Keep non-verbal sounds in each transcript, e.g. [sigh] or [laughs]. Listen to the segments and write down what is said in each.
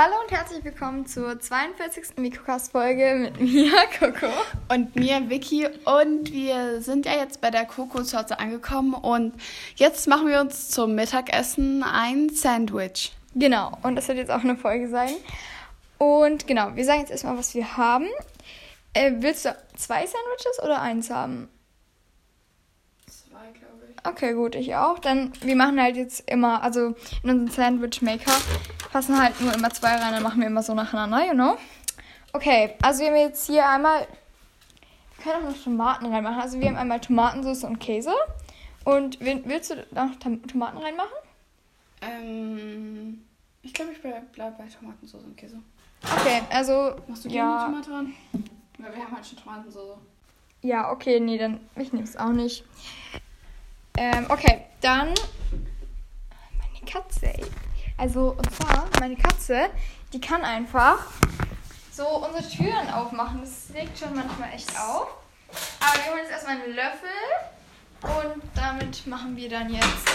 Hallo und herzlich willkommen zur 42. Mikrocast-Folge mit mir, [laughs] Coco. Und mir, Vicky. Und wir sind ja jetzt bei der Coco-Sorte angekommen. Und jetzt machen wir uns zum Mittagessen ein Sandwich. Genau, und das wird jetzt auch eine Folge sein. Und genau, wir sagen jetzt erstmal, was wir haben. Äh, willst du zwei Sandwiches oder eins haben? Zwei, glaube ich. Okay, gut, ich auch. Dann, wir machen halt jetzt immer, also in unseren Sandwich-Maker passen halt nur immer zwei rein, dann machen wir immer so nacheinander, you know? Okay, also wir haben jetzt hier einmal, wir können auch noch Tomaten reinmachen. Also wir haben einmal Tomatensauce und Käse. Und willst du noch Tomaten reinmachen? Ähm, ich glaube, ich bleibe bleib bei Tomatensauce und Käse. Okay, also. Machst du ja. die Tomate dran? Weil wir haben halt schon Tomatensauce. Ja, okay, nee, dann ich nehme es auch nicht. Ähm, okay, dann meine Katze, ey. Also, und zwar, meine Katze, die kann einfach so unsere Türen aufmachen. Das legt schon manchmal echt auf. Aber wir holen jetzt erstmal einen Löffel und damit machen wir dann jetzt.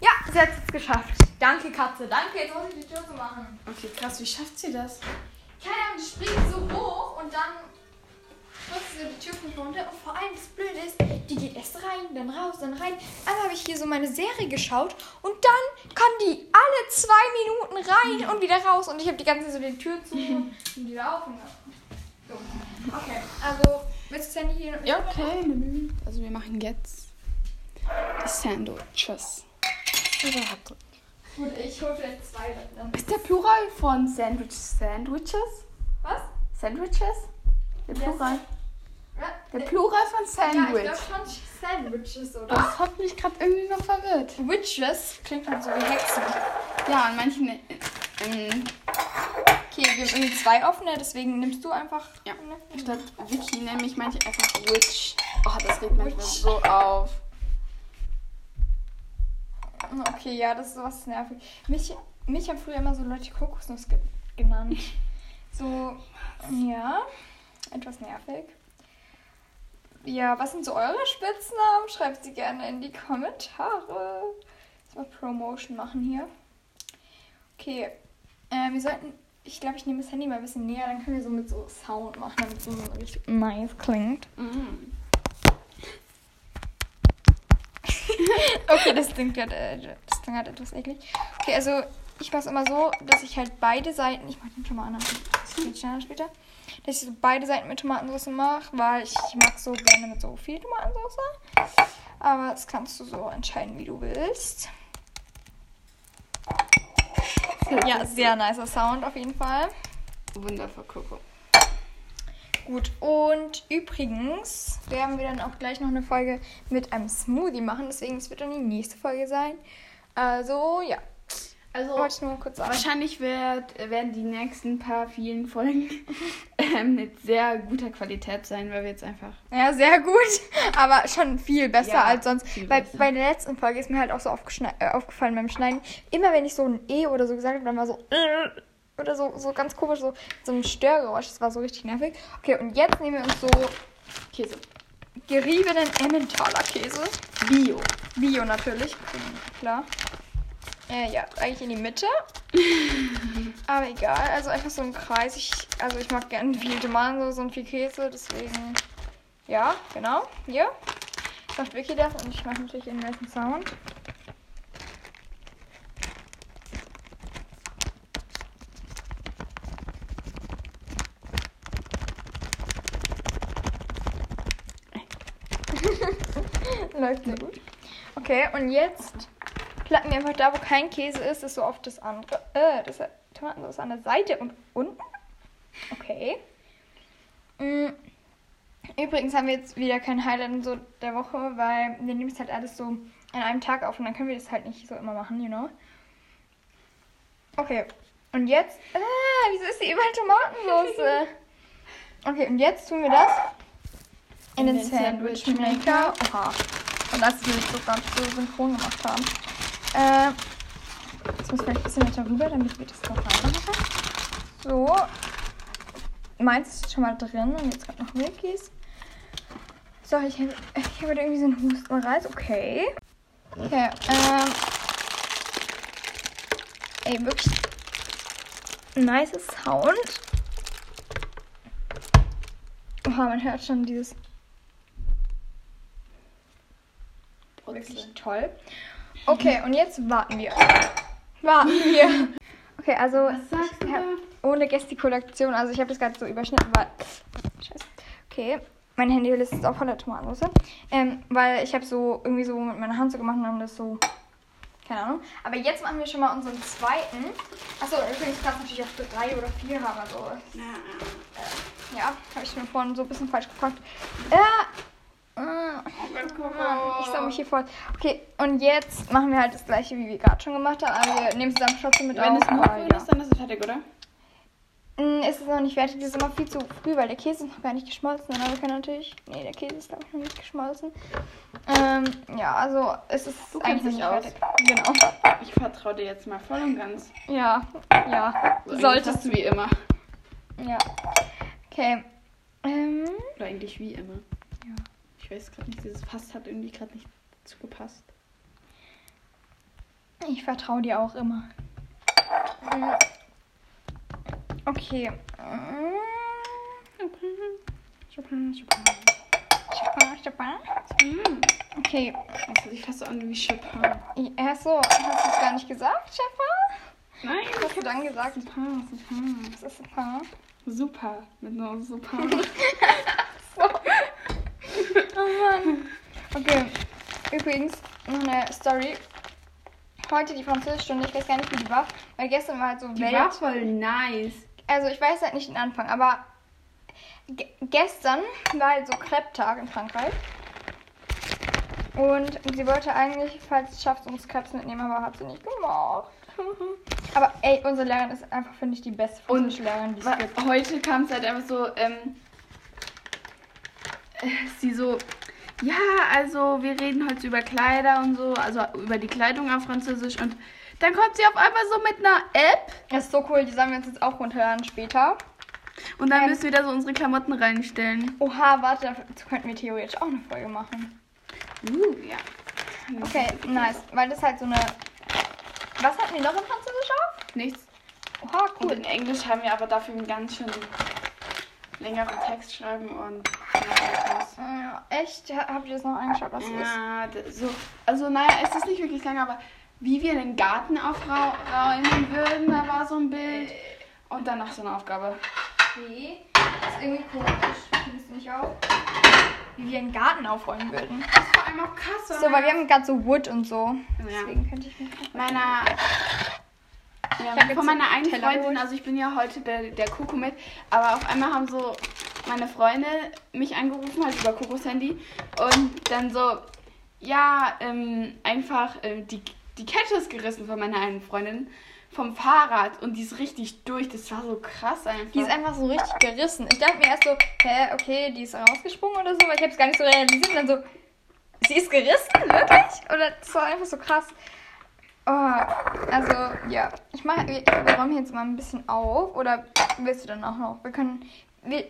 Ja, sie hat es geschafft. Danke, Katze. Danke, jetzt muss ich die Tür zu machen. Okay, krass, wie schafft sie das? Keine Ahnung, die springt so hoch und dann drückt sie so die Tür von runter. Und vor allem das Blöde ist, die geht erst rein, dann raus, dann rein. Einmal habe ich hier so meine Serie geschaut und dann kann die alle zwei Minuten rein und wieder raus. Und ich habe die ganze Zeit so die Tür zu und wieder auf. [laughs] Und so. Okay, also willst du das Handy hier? Ja, okay. Also wir machen jetzt die Sandwiches. Überhaupt. Gut, ich hole vielleicht zwei dann. Ist der Plural von Sandwich Sandwiches? Was? Sandwiches? Der. Plural. Ja, Der Plural von Ja, ich Sandwich. glaube schon Sandwiches, oder? das hat mich gerade irgendwie noch verwirrt. Witches klingt halt so wie Hexen. Ja, an manchen. Ähm, Okay, wir haben irgendwie zwei offene, deswegen nimmst du einfach. Ja. eine. statt Wiki nenne ich manche einfach Witch. Oh, das regt manchmal Witch. so auf. Okay, ja, das ist sowas nervig. Mich, mich haben früher immer so Leute Kokosnuss ge genannt. [laughs] So, ja, etwas nervig. Ja, was sind so eure Spitznamen? Schreibt sie gerne in die Kommentare. Jetzt mal Promotion machen hier. Okay, äh, wir sollten, ich glaube, ich nehme das Handy mal ein bisschen näher, dann können wir so mit so Sound machen, damit es so richtig nice klingt. Mm. [laughs] Okay, das klingt halt, äh, das klingt halt etwas eklig. Okay, also ich mache es immer so, dass ich halt beide Seiten, ich mache den schon mal an, das geht schneller später, dass ich so beide Seiten mit Tomatensauce mache, weil ich mag so gerne mit so viel Tomatensauce. Aber das kannst du so entscheiden, wie du willst. Ja, sehr nicer Sound auf jeden Fall. Wundervoll, Coco. Gut, und übrigens werden wir dann auch gleich noch eine Folge mit einem Smoothie machen, deswegen es wird dann die nächste Folge sein. Also, ja, Also, wahrscheinlich wird, werden die nächsten paar vielen Folgen [laughs] ähm, mit sehr guter Qualität sein, weil wir jetzt einfach. Ja, sehr gut, [laughs] aber schon viel besser Ja, als sonst. Weil besser. bei der letzten Folge ist mir halt auch so äh, aufgefallen beim Schneiden, immer wenn ich so ein E oder so gesagt habe, dann war so äh, oder so, so ganz komisch, so, so ein Störgeräusch. Das war so richtig nervig. Okay, und jetzt nehmen wir uns so Käse. geriebenen Emmentaler Käse. Bio. Bio natürlich, klar. Äh, ja, eigentlich in die Mitte. [laughs] Aber egal, also einfach so ein Kreis. Ich, also ich mag gerne viel Tomatensauce und viel Käse, deswegen. Ja, genau. Hier. Jetzt macht Vicky das und ich mache natürlich den nächsten Sound. [laughs] Läuft sehr gut. Okay, und jetzt placken wir einfach da, wo kein Käse ist, ist so oft das andere. Äh, das Tomatensauce an der Seite und unten. Okay. Mm. Übrigens haben wir jetzt wieder kein Highlight so der Woche, weil wir nehmen es halt alles so an einem Tag auf und dann können wir das halt nicht so immer machen, you know. Okay. Und jetzt. Ah, wieso ist hier überall Tomatensauce? [laughs] Okay, und jetzt tun wir das in den den Sandwich Maker. Oha. Und das ich so ganz so synchron gemacht haben. Äh, jetzt muss ich vielleicht ein bisschen weiter rüber, damit wir das noch reinmachen. So. Meins ist schon mal drin und jetzt kommt noch Milkies. So, ich habe ich hab irgendwie so einen Hustenreiz. Okay. Okay, ähm. Ey, wirklich. nice Sound. Oha, man hört schon dieses wirklich toll. Okay, und jetzt warten wir. Warten wir. Okay, also ohne Gestikulation, also ich habe das gerade so überschnitten, weil Scheiße. Okay, mein Handy ist jetzt auch voller Tomatensauce. Ähm, weil ich habe so irgendwie so mit meiner Hand so gemacht und dann das so keine Ahnung. Aber jetzt machen wir schon mal unseren zweiten. Achso, übrigens kannst du natürlich auch für drei oder vier haben. Also, Ja. ja, habe ich mir vorhin so ein bisschen falsch gefragt. Äh, äh, Mann, ich sah mich hier voll. Okay, und jetzt machen wir halt das gleiche, wie wir gerade schon gemacht haben. Aber wir nehmen zusammen trotzdem mit Wenn auf. es aber Mundgrün ja. ist, dann ist es fertig, oder? Mm, Ist es noch nicht fertig, das ist immer viel zu früh, weil der Käse ist noch gar nicht geschmolzen. Aber wir können natürlich. Nee, der Käse ist glaube ich noch nicht geschmolzen. Ähm, ja, also es ist Du eigentlich nicht fertig. Genau. Ich vertraue dir jetzt mal voll und ganz. Ja, ja. So, Solltest Solltest du wie immer. Ja. Okay. Ähm, Oder eigentlich wie immer. Ja. Ich weiß gerade nicht, dieses Fass hat irgendwie gerade nicht zugepasst. ich vertraue dir auch immer. Mm. Okay. Chopin, Chopin. Chopin, Chopin. Okay. Das hört sich fast so an wie Chopin. Ja, so, hast du es gar nicht gesagt, Chopin? Nein, Was hast du dann gesagt? Chopin, Chopin. Das ist Chopin. Super. Mit nur super. [laughs] Oh Mann. Okay. Übrigens, noch eine Story. Heute die Französischstunde, ich weiß gar nicht, wie die war, weil gestern war halt so Die Welt. war voll nice. Also ich weiß halt nicht den Anfang, aber ge gestern war halt so Crepe-Tag in Frankreich. Und sie wollte eigentlich, falls es schafft, uns Crepes mitnehmen, aber hat sie nicht gemacht. [laughs] aber ey, unsere Lehrerin ist einfach, finde ich, die beste Und französische Lehrerin, die es gibt. Heute kam es halt einfach so, ähm, äh, [laughs] sie so, ja, also wir reden heute über Kleider und so, also über die Kleidung auf Französisch und dann kommt sie auf einmal so mit einer App Das ist so cool, die sollen wir uns jetzt auch runterladen später. und dann Ähm. müssen wir da so unsere Klamotten reinstellen. Oha, warte, dazu könnten wir theoretisch auch eine Folge machen. Uh, ja. Okay, nice. Weil das halt so eine. Was hatten wir noch in Französisch auf? Nichts. Oha, Und cool. in Englisch haben wir aber dafür einen ganz schön längeren Text schreiben und. Ja, echt? Ha- Habt ihr das noch angeschaut, was ist? Ja, d- so, also naja, es ist nicht wirklich lang, aber wie wir den Garten aufräumen würden, da war so ein Bild. Und dann noch so eine Aufgabe. Okay. Das ist irgendwie komisch. Findest du nicht auch? Wie wir einen Garten aufräumen würden. Das war einmal auch krass. So, weil wir haben gerade so Wood und so. Ja. Deswegen könnte ich mich. meiner, ja, von meiner einen Teller Freundin, also ich bin ja heute der, der Koko mit, aber auf einmal haben so meine Freunde mich angerufen, halt über Kokos Handy und dann so, ja, ähm, einfach ähm, die, die Kette ist gerissen von meiner einen Freundin vom Fahrrad und die ist richtig durch. Das war so krass einfach. Die ist einfach so richtig gerissen. Ich dachte mir erst so, hä, okay, die ist rausgesprungen oder so, weil ich habe es gar nicht so realisiert. Und dann so, sie ist gerissen? Wirklich? Oder das war einfach so krass. Oh, also, ja. Ich mache, wir, wir räumen jetzt mal ein bisschen auf. Oder willst du dann auch noch? Wir können, wir,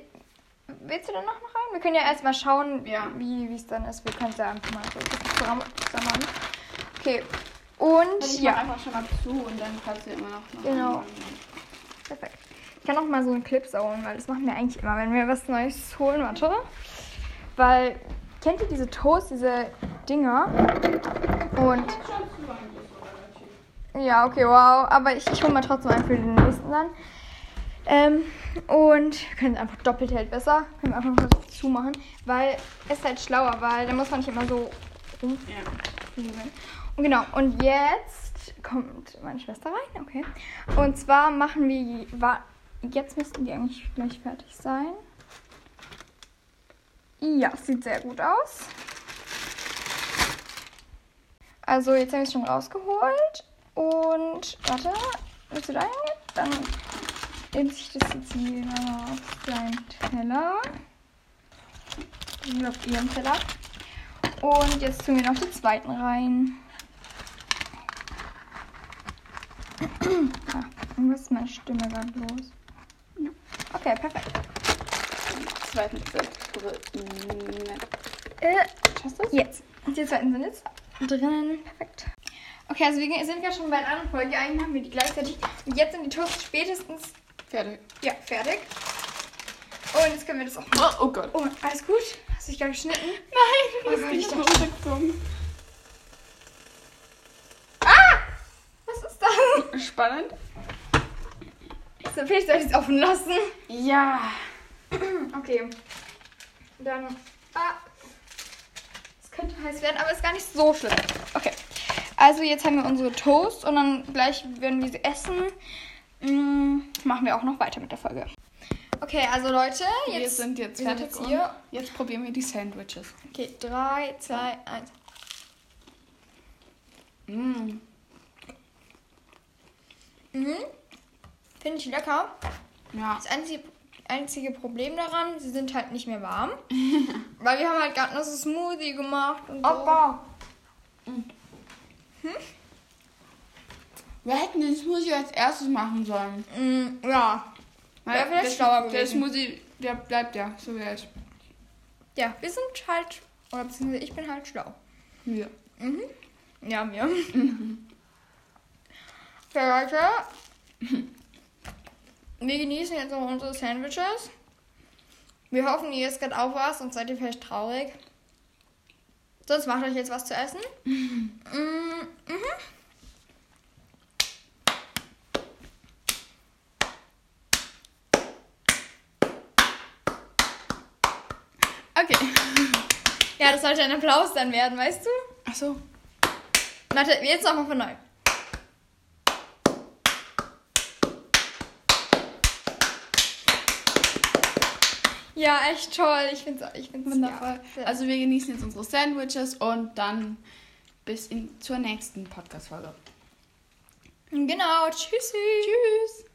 willst du dann noch rein? Wir können ja erstmal schauen, Ja. wie es dann ist. Wir können es ja einfach mal so zusammen. Okay. Und, ich ja. einfach schon mal zu und dann kannst du immer noch. noch Genau. anfangen. Perfekt. Ich kann auch mal so einen Clip saugen, weil das machen wir eigentlich immer, wenn wir was Neues holen. Warte. Weil, kennt ihr diese Toast, diese Dinger? Und, ja, okay, wow. Aber ich, ich hole mal trotzdem einen für den nächsten dann. Ähm, und wir können es einfach doppelt hält besser. Können wir einfach so zumachen. Weil es ist halt schlauer, weil da muss man nicht immer so rum Ja. Und genau, und jetzt kommt meine Schwester rein, okay. Und zwar machen wir, wa- jetzt müssten die eigentlich gleich fertig sein. Ja, sieht sehr gut aus. Also jetzt habe ich es schon rausgeholt. Und, warte, willst du da hingehen? Dann nimmt sich das jetzt hier auf seinen Teller. Hier auf ihren Teller. Und jetzt tun wir noch den zweiten rein. ah, was ist meine Stimme gerade los? Okay, perfekt. Zweiten. Äh, Hast du jetzt. Die zweiten sind jetzt drinnen. Perfekt. Okay, also wir sind ja schon bei der anderen Folge. Eigentlich machen wir die gleichzeitig. Und jetzt sind die Toasts spätestens Fertig. ja, fertig. Und jetzt können wir das auch machen. Oh, oh Gott. Oh, alles gut? Hast du dich gerade geschnitten? Nein, Was das ist da? runtergezogen. Was ist das? Spannend. So, vielleicht soll ich es offen lassen. Ja. Okay. Dann. Ah. Es könnte heiß werden, aber ist gar nicht so schlimm. Okay. Also jetzt haben wir unsere Toast und dann gleich werden wir sie essen. Mm, machen wir auch noch weiter mit der Folge. Okay, also Leute, jetzt wir sind jetzt wir sind fertig. jetzt hier. und Jetzt probieren wir die Sandwiches. Okay, 3, 2, 1. Mm. Mhm. Finde ich lecker. Ja. Das einzige, einzige Problem daran, sie sind halt nicht mehr warm. [laughs] weil wir haben halt gerade nur so Smoothie gemacht und so. Wir hätten den Smoothie als erstes machen sollen. Mm, ja. Weil der- schlauer Der. Smoothie, der bleibt ja, so wie er ist. Ja, wir sind halt, oder beziehungsweise ich bin halt schlau. Ja. [laughs] Ja, mir. Okay, Leute. Wir genießen jetzt noch unsere Sandwiches. Wir hoffen, ihr isst gerade auch was und seid ihr vielleicht traurig. Sonst macht euch jetzt was zu essen. [laughs] Mm, mhm. Okay. Ja, das sollte ein Applaus dann werden, weißt du? Ach so. Warte, jetzt nochmal von neu. Ja, echt toll. Ich finde es ich find's, Wundervoll. Ja. Also wir genießen jetzt unsere Sandwiches und dann bis in, zur nächsten Podcast-Folge. Genau, tschüssi. Tschüss.